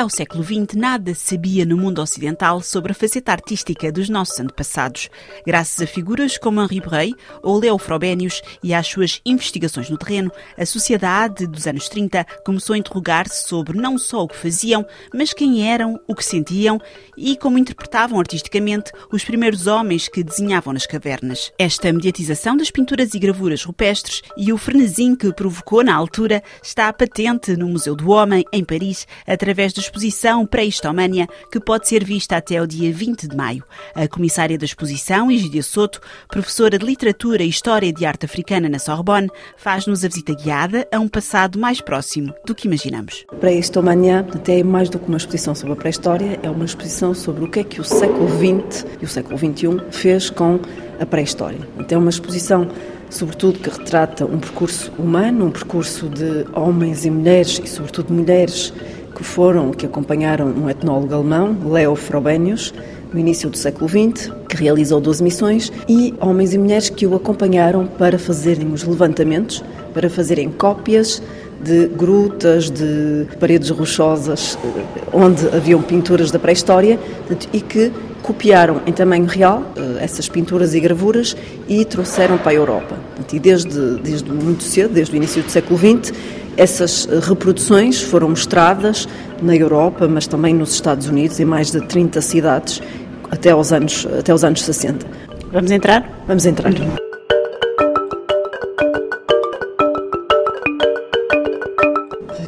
ao século XX nada se sabia no mundo ocidental sobre a faceta artística dos nossos antepassados. Graças a figuras como Henri Brey ou Leo Frobenius e às suas investigações no terreno, a sociedade dos anos 30 começou a interrogar-se sobre não só o que faziam, mas quem eram, o que sentiam e como interpretavam artisticamente os primeiros homens que desenhavam nas cavernas. Esta mediatização das pinturas e gravuras rupestres e o frenesim que provocou na altura está patente no Museu do Homem, em Paris, através da exposição Pré-Histomânia, que pode ser vista até o dia 20 de maio. A comissária da exposição, Egídia Soto, professora de Literatura e História de Arte Africana na Sorbonne, faz-nos a visita guiada a um passado mais próximo do que imaginamos. Pré-Histomânia até é mais do que uma exposição sobre a pré-história, é uma exposição sobre o que é que o século XX e o século XXI fez com a pré-história. Então é uma exposição sobretudo que retrata um percurso humano, um percurso de homens e mulheres, e sobretudo mulheres que foram, que acompanharam um etnólogo alemão, Leo Frobenius, no início do século XX, que realizou 12 missões, e homens e mulheres que o acompanharam para fazerem os levantamentos, para fazerem cópias de grutas, de paredes rochosas, eh, onde haviam pinturas da pré-história e que copiaram em tamanho real eh, essas pinturas e gravuras e trouxeram para a Europa. E desde, desde muito cedo, desde o início do século XX, essas eh, reproduções foram mostradas na Europa, mas também nos Estados Unidos, em mais de 30 cidades, até aos anos, até aos anos 60. Vamos entrar? Vamos entrar.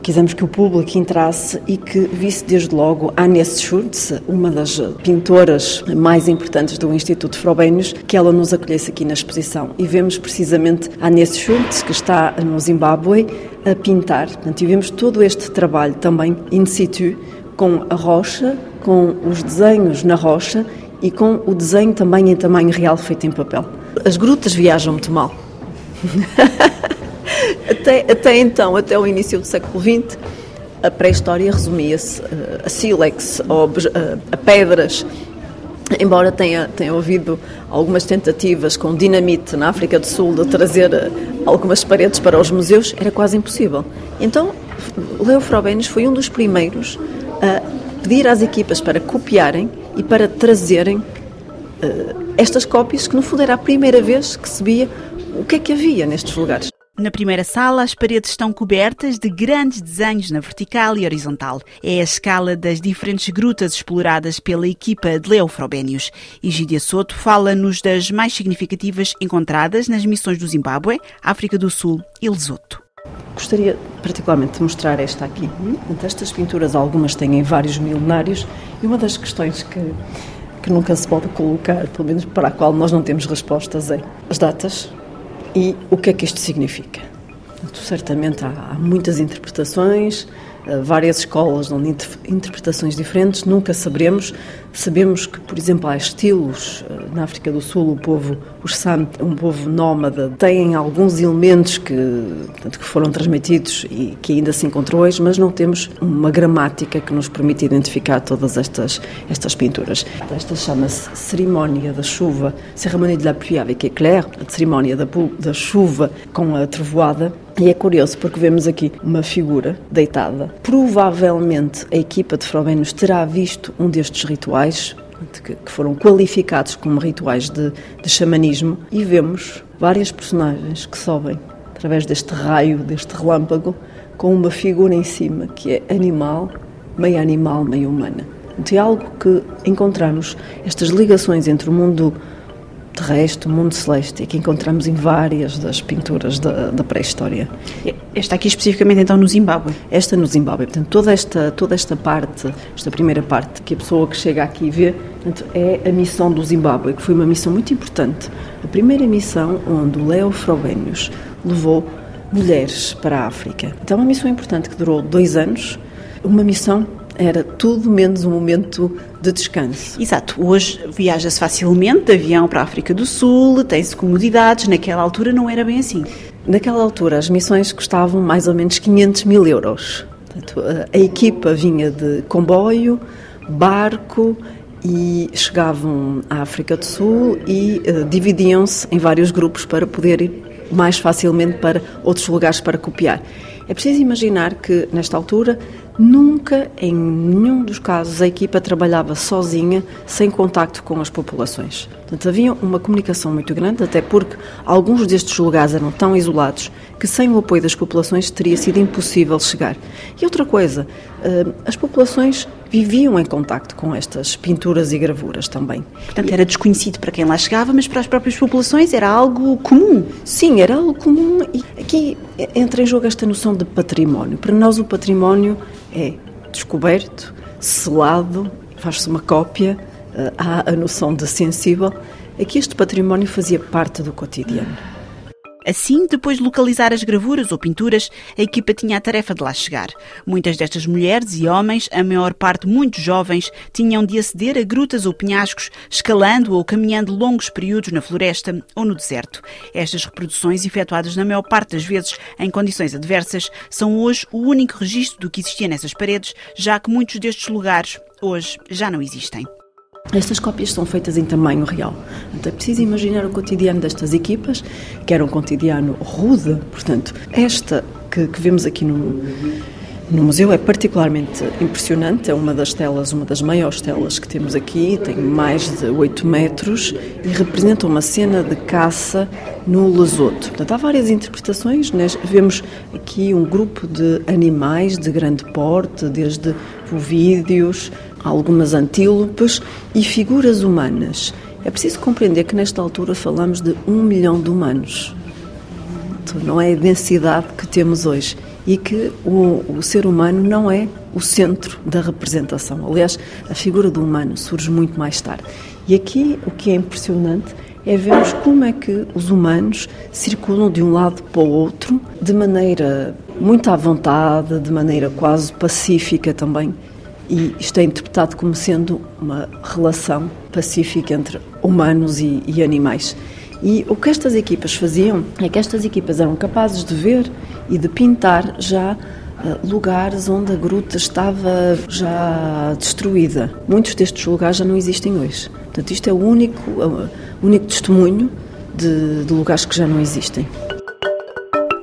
Quisemos que o público entrasse e que visse desde logo Agnes Schultz, uma das pintoras mais importantes do Instituto Frobenius, que ela nos acolhesse aqui na exposição. E vemos precisamente Agnes Schultz, que está no Zimbábue, a pintar. Portanto, e vemos todo este trabalho também in situ, com a rocha, com os desenhos na rocha e com o desenho também em tamanho real feito em papel. As grutas viajam muito mal. até, até então, até o início do século XX, a pré-história resumia-se eh, a sílex ou eh, a pedras. Embora tenha, tenha havido algumas tentativas com dinamite na África do Sul de trazer eh, algumas paredes para os museus, era quase impossível. Então, Leo Frobenius foi um dos primeiros a pedir às equipas para copiarem e para trazerem uh, estas cópias, que no fundo era a primeira vez que se via o que é que havia nestes lugares. Na primeira sala, as paredes estão cobertas de grandes desenhos na vertical e horizontal. É a escala das diferentes grutas exploradas pela equipa de Leo Frobenius. Egídia Soto fala-nos das mais significativas encontradas nas missões do Zimbábue, África do Sul e Lesoto. Gostaria particularmente de mostrar esta aqui. Estas pinturas, algumas têm vários milenários, e uma das questões que, que nunca se pode colocar, pelo menos para a qual nós não temos respostas, é as datas e o que é que isto significa? certamente há, há muitas interpretações, várias escolas dão interpretações diferentes, nunca saberemos. Sabemos que, por exemplo, há estilos eh, na África do Sul, o povo, os Sam, um povo nómada, têm alguns elementos que, portanto, que foram transmitidos e que ainda se encontram hoje, mas não temos uma gramática que nos permite identificar todas estas, estas pinturas. Esta chama-se Cerimónia da Chuva, Cérémonie de la pluie avec éclair, a cerimónia da, da chuva com a trovoada, e é curioso porque vemos aqui uma figura deitada. Provavelmente a equipa de Frobenius terá visto um destes rituais, que foram qualificados como rituais de, de xamanismo, e vemos várias personagens que sobem através deste raio, deste relâmpago, com uma figura em cima que é animal, meio animal, meio humana. De algo que encontramos estas ligações entre o mundo terrestre, mundo celeste, que encontramos em várias das pinturas da, da pré-história. Esta aqui especificamente então no Zimbábue? Esta no Zimbábue. Portanto, toda esta, toda esta parte, esta primeira parte que a pessoa que chega aqui vê, portanto, é a missão do Zimbábue, que foi uma missão muito importante. A primeira missão onde o Leo Frobenius levou mulheres para a África. Então, uma missão importante que durou dois anos, uma missão era tudo menos um momento de descanso. Exato. Hoje viaja-se facilmente de avião para a África do Sul, tem-se comodidades. Naquela altura não era bem assim. Naquela altura as missões custavam mais ou menos 500 mil euros. Portanto, a equipa vinha de comboio, barco e chegavam à África do Sul e uh, dividiam-se em vários grupos para poder ir mais facilmente para outros lugares para copiar. É preciso imaginar que, nesta altura, nunca, em nenhum dos casos, a equipa trabalhava sozinha, sem contacto com as populações. Portanto, havia uma comunicação muito grande, até porque alguns destes lugares eram tão isolados que, sem o apoio das populações, teria sido impossível chegar. E outra coisa, eh, as populações viviam em contacto com estas pinturas e gravuras também. Portanto, era desconhecido para quem lá chegava, mas para as próprias populações era algo comum. Sim, era algo comum. E aqui entra em jogo esta noção de património. Para nós, o património é descoberto, selado, faz-se uma cópia, eh, há a noção de sensível. Aqui este património fazia parte do cotidiano. Assim, depois de localizar as gravuras ou pinturas, a equipa tinha a tarefa de lá chegar. Muitas destas mulheres e homens, a maior parte muito jovens, tinham de aceder a grutas ou penhascos, escalando ou caminhando longos períodos na floresta ou no deserto. Estas reproduções, efetuadas na maior parte das vezes em condições adversas, são hoje o único registro do que existia nessas paredes, já que muitos destes lugares hoje já não existem. Estas cópias são feitas em tamanho real. Então é preciso imaginar o cotidiano destas equipas, que era um cotidiano rude. Portanto, esta que, que vemos aqui no, no museu é particularmente impressionante, é uma das telas, uma das maiores telas que temos aqui, tem mais de 8 metros e representa uma cena de caça no Lesoto. Portanto, há várias interpretações, né? vemos aqui um grupo de animais de grande porte, desde ovídeos, algumas antílopes e figuras humanas. É preciso compreender que nesta altura falamos de um milhão de humanos. Então, não é a densidade que temos hoje e que o, o, ser humano não é o centro da representação. Aliás, a figura do humano surge muito mais tarde. E aqui o que é impressionante é vermos como é que os humanos circulam de um lado para o outro de maneira muito à vontade, de maneira quase pacífica também e isto é interpretado como sendo uma relação pacífica entre humanos e, e animais. E o que estas equipas faziam é que estas equipas eram capazes de ver e de pintar já uh, lugares onde a gruta estava já destruída. Muitos destes lugares já não existem hoje. Portanto, isto é o único, uh, único testemunho de, de lugares que já não existem.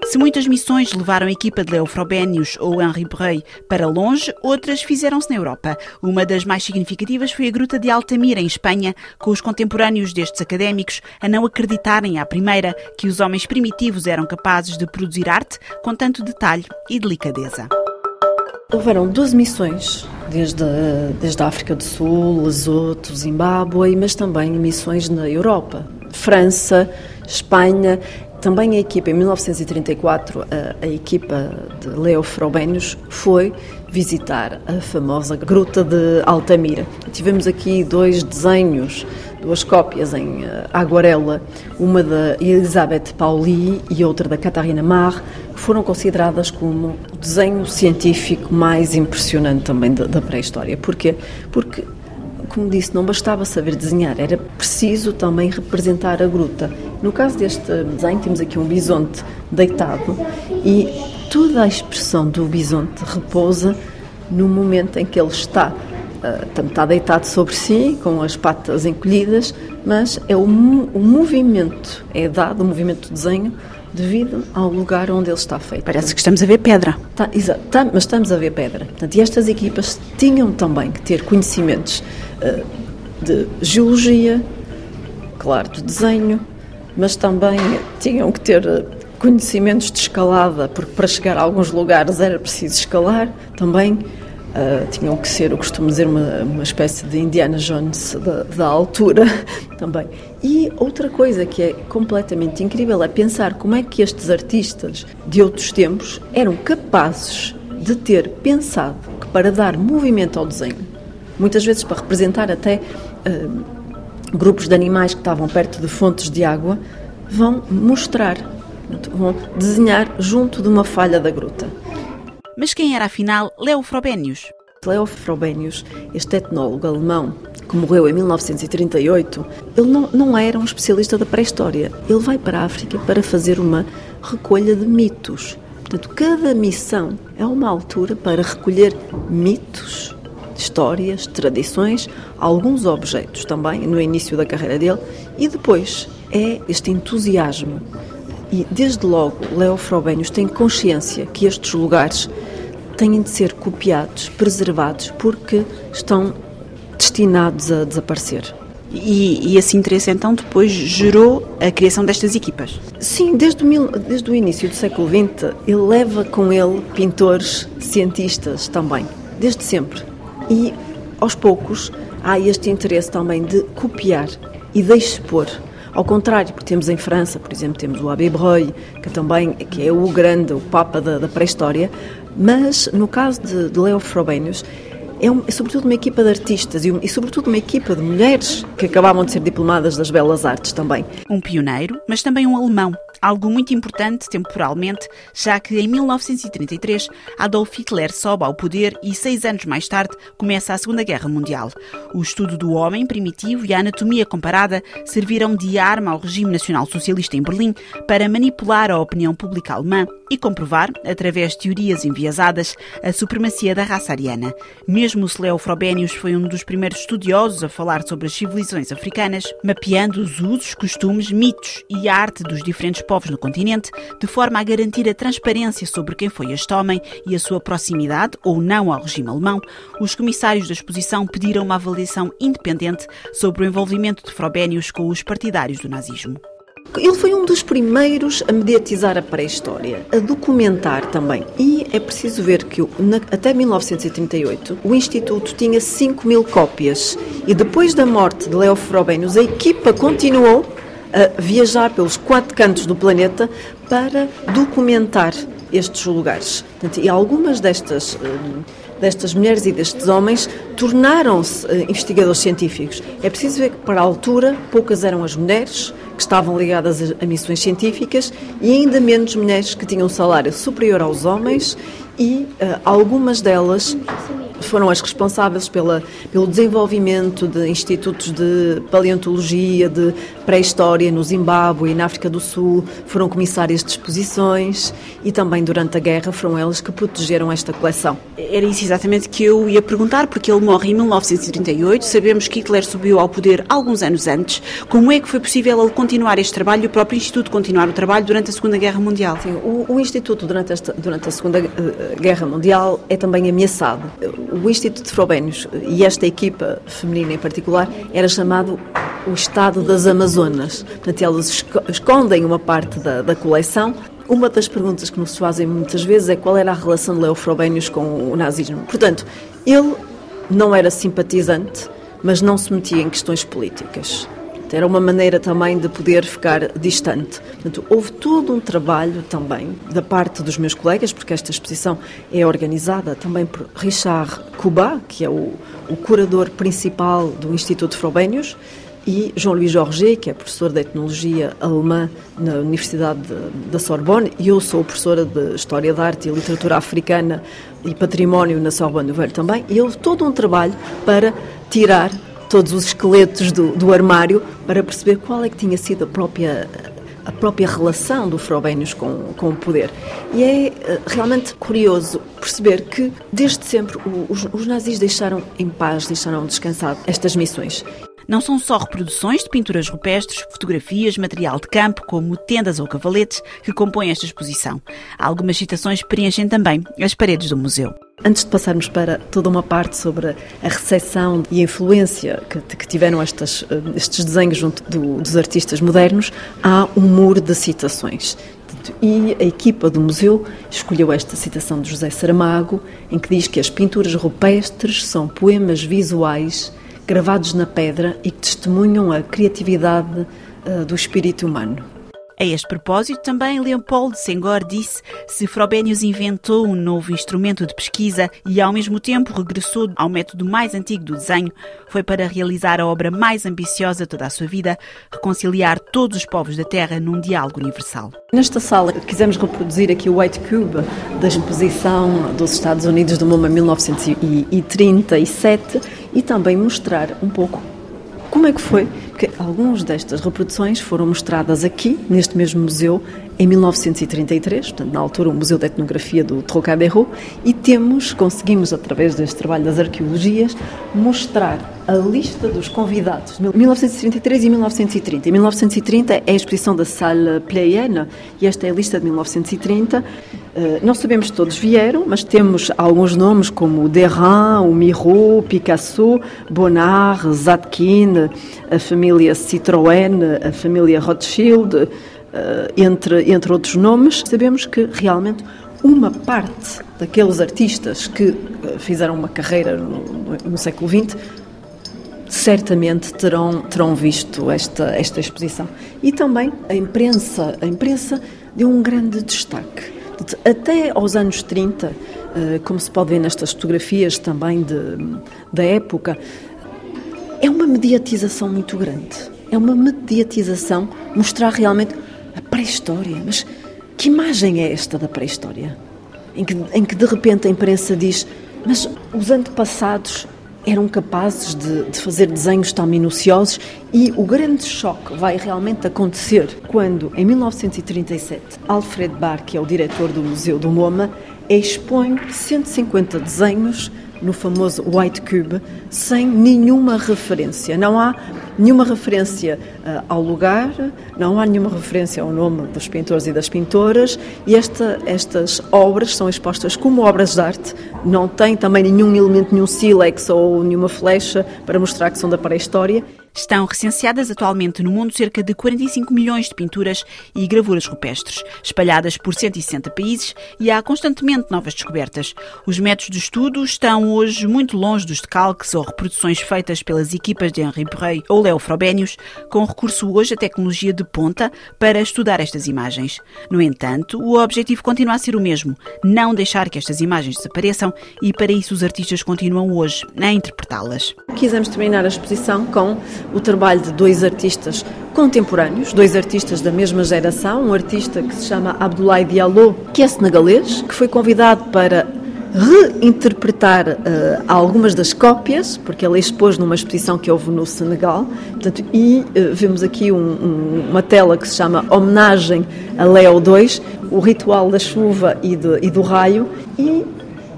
Se muitas missões levaram a equipa de Leo Frobenius ou Henri Brey para longe, outras fizeram-se na Europa. Uma das mais significativas foi a Gruta de Altamira, em Espanha, com os contemporâneos destes académicos a não acreditarem à primeira que os homens primitivos eram capazes de produzir arte com tanto detalhe e delicadeza. Houveram 12 missões, desde, desde a África do Sul, Lesoto, Zimbábue, mas também missões na Europa, França, Espanha também a equipa, em 1934, a, a equipa de Leo Frobenius foi visitar a famosa Gruta de Altamira. Tivemos aqui dois desenhos, duas cópias em uh, aguarela, uma da Elisabeth Pauli e outra da Catarina Mar, que foram consideradas como o desenho científico mais impressionante também da, da pré-história. Porquê? Porque como disse, não bastava saber desenhar, era preciso também representar a gruta. No caso deste desenho, temos aqui um bisonte deitado e toda a expressão do bisonte repousa no momento em que ele está. Uh, está deitado sobre si, com as patas encolhidas, mas é o, o movimento, é dado o movimento do desenho devido ao lugar onde ele está feito. Parece que estamos a ver pedra. Tá, exato, tá, mas estamos a ver pedra. Portanto, e estas equipas tinham também que ter conhecimentos de geologia, claro, de desenho, mas também tinham que ter eh, conhecimentos de escalada, porque para chegar a alguns lugares era preciso escalar também. Uh, tinham que ser, eu costumo dizer, uma, uma espécie de Indiana Jones da, da, altura também. E outra coisa que é completamente incrível é pensar como é que estes artistas de outros tempos eram capazes de ter pensado que para dar movimento ao desenho, muitas vezes para representar até uh, grupos de animais que estavam perto de fontes de água, vão mostrar, vão desenhar junto de uma falha da gruta. Mas quem era afinal Leo Frobenius? Leo Frobenius, este etnólogo alemão que morreu em 1938, ele não, não era um especialista da pré-história. Ele vai para a África para fazer uma recolha de mitos. Portanto, cada missão é uma altura para recolher mitos, histórias, tradições, alguns objetos também no início da carreira dele e depois é este entusiasmo E, desde logo, Leo Frobenius tem consciência que estes lugares têm de ser copiados, preservados, porque estão destinados a desaparecer. E, e, esse interesse então depois gerou a criação destas equipas? Sim, desde o, desde o início do século XX ele leva com ele pintores, cientistas também, desde sempre. E aos poucos há este interesse também de copiar e de expor. Ao contrário, porque temos em França, por exemplo, temos o Abbé Breuil, que também que é o grande, o papa da, da pré-história, mas no caso de, de Leo Frobenius, é, um, é, sobretudo uma equipa de artistas e, um, e, sobretudo uma equipa de mulheres que acabavam de ser diplomadas das belas artes também. Um pioneiro, mas também um alemão, algo muito importante temporalmente, já que em 1933 Adolf Hitler sobe ao poder e seis anos mais tarde começa a Segunda Guerra Mundial. O estudo do homem primitivo e a anatomia comparada serviram de arma ao regime nacional socialista em Berlim para manipular a opinião pública alemã e comprovar, através de teorias enviesadas, a supremacia da raça ariana. Mesmo se Leo Frobenius foi um dos primeiros estudiosos a falar sobre as civilizações africanas, mapeando os usos, costumes, mitos e arte dos diferentes povos no continente, de forma a garantir a transparência sobre quem foi este homem e a sua proximidade ou não ao regime alemão, os comissários da exposição pediram uma avaliação independente sobre o envolvimento de Frobenius com os partidários do nazismo. Ele foi um dos primeiros a mediatizar a pré-história, a documentar também. E é preciso ver que até 1938 o Instituto tinha 5 mil cópias e depois da morte de Leo Frobenius a equipa continuou a viajar pelos quatro cantos do planeta para documentar estes lugares. e algumas destas eh, destas mulheres e destes homens tornaram-se uh, investigadores científicos. É preciso ver que, para a altura, poucas eram as mulheres que estavam ligadas a, a missões científicas e ainda menos mulheres que tinham um salário superior aos homens e uh, algumas delas foram as responsáveis pela, pelo desenvolvimento de institutos de paleontologia, de pré-história no Zimbábue e na África do Sul, foram comissárias de exposições e também durante a guerra foram elas que protegeram esta coleção. Era isso exatamente que eu ia perguntar, porque ele morre em 1938, sabemos que Hitler subiu ao poder alguns anos antes. Como é que foi possível ele continuar este trabalho e o próprio Instituto continuar o trabalho durante a Segunda Guerra Mundial? Sim, o, o Instituto durante, esta, durante a Segunda uh, Guerra Mundial é também ameaçado o Instituto de Frobenius e esta equipa feminina em particular era chamado o Estado das Amazonas. Portanto, elas escondem uma parte da, da coleção uma das perguntas que nos fazem muitas vezes é qual era a relação de Leo Frobenius com o nazismo. Portanto, ele não era simpatizante, mas não se metia em questões políticas. Era uma maneira também de poder ficar distante. Portanto, houve todo um trabalho também da parte dos meus colegas, porque esta exposição é organizada também por Richard Cuba, que é o, o curador principal do Instituto Frobenius, e Jean-Louis Georget, que é professor de etnologia alemã na Universidade da Sorbonne, e eu sou professora de História da Arte e Literatura Africana e Património na Sorbonne Nouvelle também, e houve todo um trabalho para tirar todos os esqueletos do, do armário para perceber qual é que tinha sido a própria a própria relação do Frobenius com, com o poder. E é eh, realmente curioso perceber que, desde sempre, os, os nazis deixaram em paz, deixaram descansar estas missões. Não são só reproduções de pinturas rupestres, fotografias, material de campo, como tendas ou cavaletes, que compõem esta exposição. Algumas citações preenchem também as paredes do museu. Antes de passarmos para toda uma parte sobre a recepção e a influência que, que tiveram estas, eh, estes desenhos junto do, dos artistas modernos, há um muro de citações. E a equipa do museu escolheu esta citação de José Saramago, em que diz que as pinturas rupestres são poemas visuais gravados na pedra e que testemunham a criatividade uh, do espírito humano. A este propósito, também Leopold Senghor disse se Frobenius inventou um novo instrumento de pesquisa e, ao mesmo tempo, regressou ao método mais antigo do desenho, foi para realizar a obra mais ambiciosa de toda a sua vida, reconciliar todos os povos da Terra num diálogo universal. Nesta sala, quisemos reproduzir aqui o White Cube da exposição dos Estados Unidos do MoMA 1937 e também mostrar um pouco como é que foi porque algumas destas reproduções foram mostradas aqui, neste mesmo museu, em 1933, portanto, na altura, o Museu de Etnografia do Trocadero, e temos, conseguimos, através deste trabalho das arqueologias, mostrar a lista dos convidados de 1933 e 1930. Em 1930 é a exposição da Salle Playenne e esta é a lista de 1930. Eh, não sabemos se todos vieram, mas temos alguns nomes como o Derain, o Miro, Picasso, Bonnard, Zadkine, a família Citroën, a família Rothschild, entre, entre outros nomes, sabemos que realmente uma parte daqueles artistas que eh, fizeram uma carreira no, no, século XX certamente terão, terão visto esta, esta exposição. E também a imprensa, a imprensa deu um grande destaque. Até aos anos 30, eh, como se pode ver nestas fotografias também de, da época, é uma mediatização muito grande. É uma mediatização mostrar realmente a pré-história. Mas que imagem é esta da pré-história? Em que, em que de repente a imprensa diz: mas os antepassados eram capazes de, de, fazer desenhos tão minuciosos e o grande choque vai realmente acontecer quando, em 1937, Alfred Barr, que é o diretor do Museu do MoMA, expõe 150 desenhos no famoso White Cube, sem nenhuma referência. Não há nenhuma referência uh, ao lugar, não há nenhuma referência ao nome dos pintores e das pintoras, e esta, estas obras são expostas como obras de arte, não têm também nenhum elemento, nenhum sílex ou nenhuma flecha para mostrar que são da pré-história. Estão recenseadas atualmente no mundo cerca de 45 milhões de pinturas e gravuras rupestres, espalhadas por 160 países e há constantemente novas descobertas. Os métodos de estudo estão hoje muito longe dos decalques ou reproduções feitas pelas equipas de Henri Perret ou Leo Frobenius, com recurso hoje à tecnologia de ponta para estudar estas imagens. No entanto, o objetivo continua a ser o mesmo, não deixar que estas imagens desapareçam e para isso os artistas continuam hoje a interpretá-las. Quisemos terminar a exposição com o trabalho de dois artistas contemporâneos, dois artistas da mesma geração, um artista que se chama Abdoulaye Diallo, que é senegalês, que foi convidado para reinterpretar uh, algumas das cópias, porque ele expôs numa exposição que houve no Senegal, portanto, e uh, vemos aqui um, um, uma tela que se chama Homenagem a Leo II, o ritual da chuva e, de, e do raio, e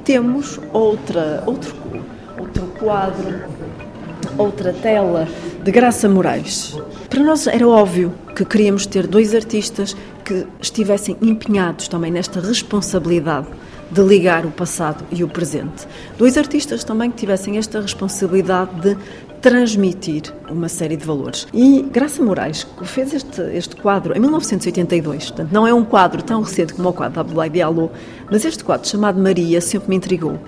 temos outra, outro, outro quadro, outra tela de Graça Moraes. Para nós era óbvio que queríamos ter dois artistas que estivessem empenhados também nesta responsabilidade de ligar o passado e o presente. Dois artistas também que tivessem esta responsabilidade de transmitir uma série de valores. E Graça Moraes fez este, este quadro em 1982, portanto não é um quadro tão recente como o quadro da Abdoulaye Diallo, mas este quadro chamado Maria sempre me intrigou,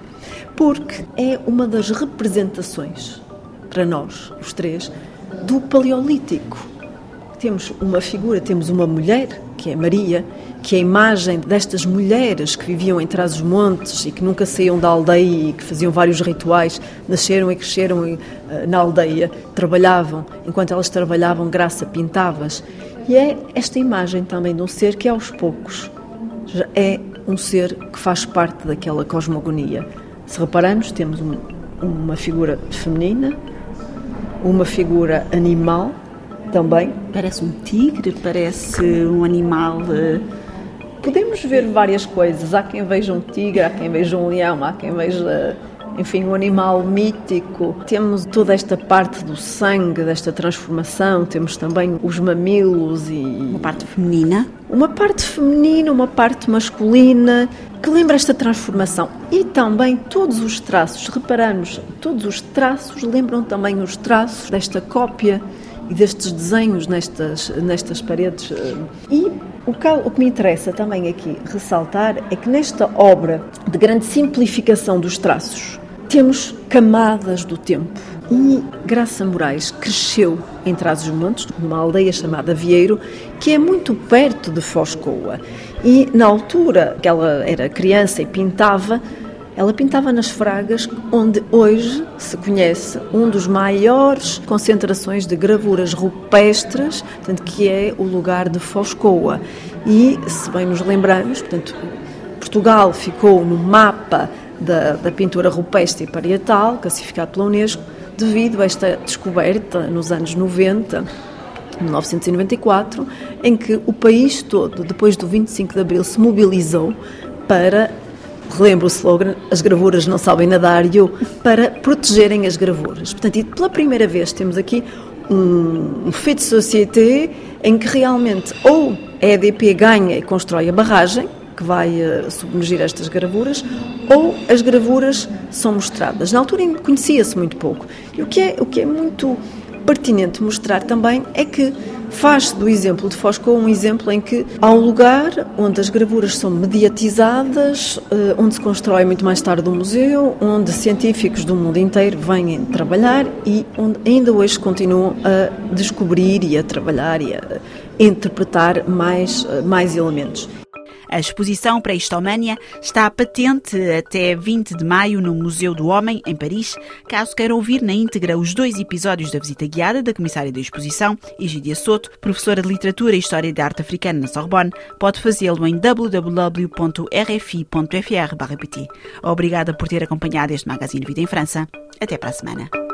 porque é uma das representações para nós, os três, do Paleolítico. Temos uma figura, temos uma mulher, que é Maria, que é a imagem destas mulheres que viviam em trás dos montes e que nunca saíam da aldeia e que faziam vários rituais, nasceram e cresceram eh, na aldeia, trabalhavam, enquanto elas trabalhavam, graça pintavas. E é esta imagem também de um ser que aos poucos é um ser que faz parte daquela cosmogonia. Se repararmos, temos uma figura feminina, uma figura animal também. Parece um tigre, parece um animal. Uh... Podemos ver várias coisas. Há quem veja um tigre, há quem veja um leão, há quem veja enfim, um animal mítico. Temos toda esta parte do sangue, desta transformação, temos também os mamilos e. Uma parte feminina? Uma parte feminina, uma parte masculina, que lembra esta transformação. E também todos os traços, reparamos, todos os traços lembram também os traços desta cópia e destes desenhos nestas, nestas paredes. E o que, o que me interessa também aqui ressaltar é que nesta obra de grande simplificação dos traços, temos camadas do tempo. E Graça Moraes cresceu em Trás-os-Montes, numa aldeia chamada Vieiro, que é muito perto de Foscoa. E na altura que ela era criança e pintava, ela pintava nas Fragas, onde hoje se conhece um dos maiores concentrações de gravuras rupestres, portanto, que é o lugar de Foscoa. E, se bem nos lembramos, portanto, Portugal ficou no mapa da, da pintura rupestre e parietal, classificado pela Unesco, devido a esta descoberta nos anos 90 1994, em que o país todo, depois do 25 de Abril, se mobilizou para, relembro o slogan, as gravuras não sabem nadar, e eu, para protegerem as gravuras. Portanto, e pela primeira vez temos aqui um, um feito de sociedade em que realmente ou a EDP ganha e constrói a barragem, que vai uh, submergir estas gravuras, ou as gravuras são mostradas. Na altura conhecia-se muito pouco. E o que é, o que é muito pertinente mostrar também é que faz do exemplo de Fosco um exemplo em que há um lugar onde as gravuras são mediatizadas, eh, onde se constrói muito mais tarde um museu, onde científicos do mundo inteiro vêm trabalhar e onde ainda hoje continuam a descobrir e a trabalhar e a interpretar mais, eh, mais elementos. A exposição Pré-Histomânia está patente até 20 de maio no Museu do Homem, em Paris. Caso queira ouvir na íntegra os dois episódios da visita guiada da comissária da exposição, Egídia Soto, professora de Literatura e História da Arte Africana na Sorbonne, pode fazê-lo em www.rfi.fr.pt. Obrigada por ter acompanhado este Magazine Vida em França. Até para a semana.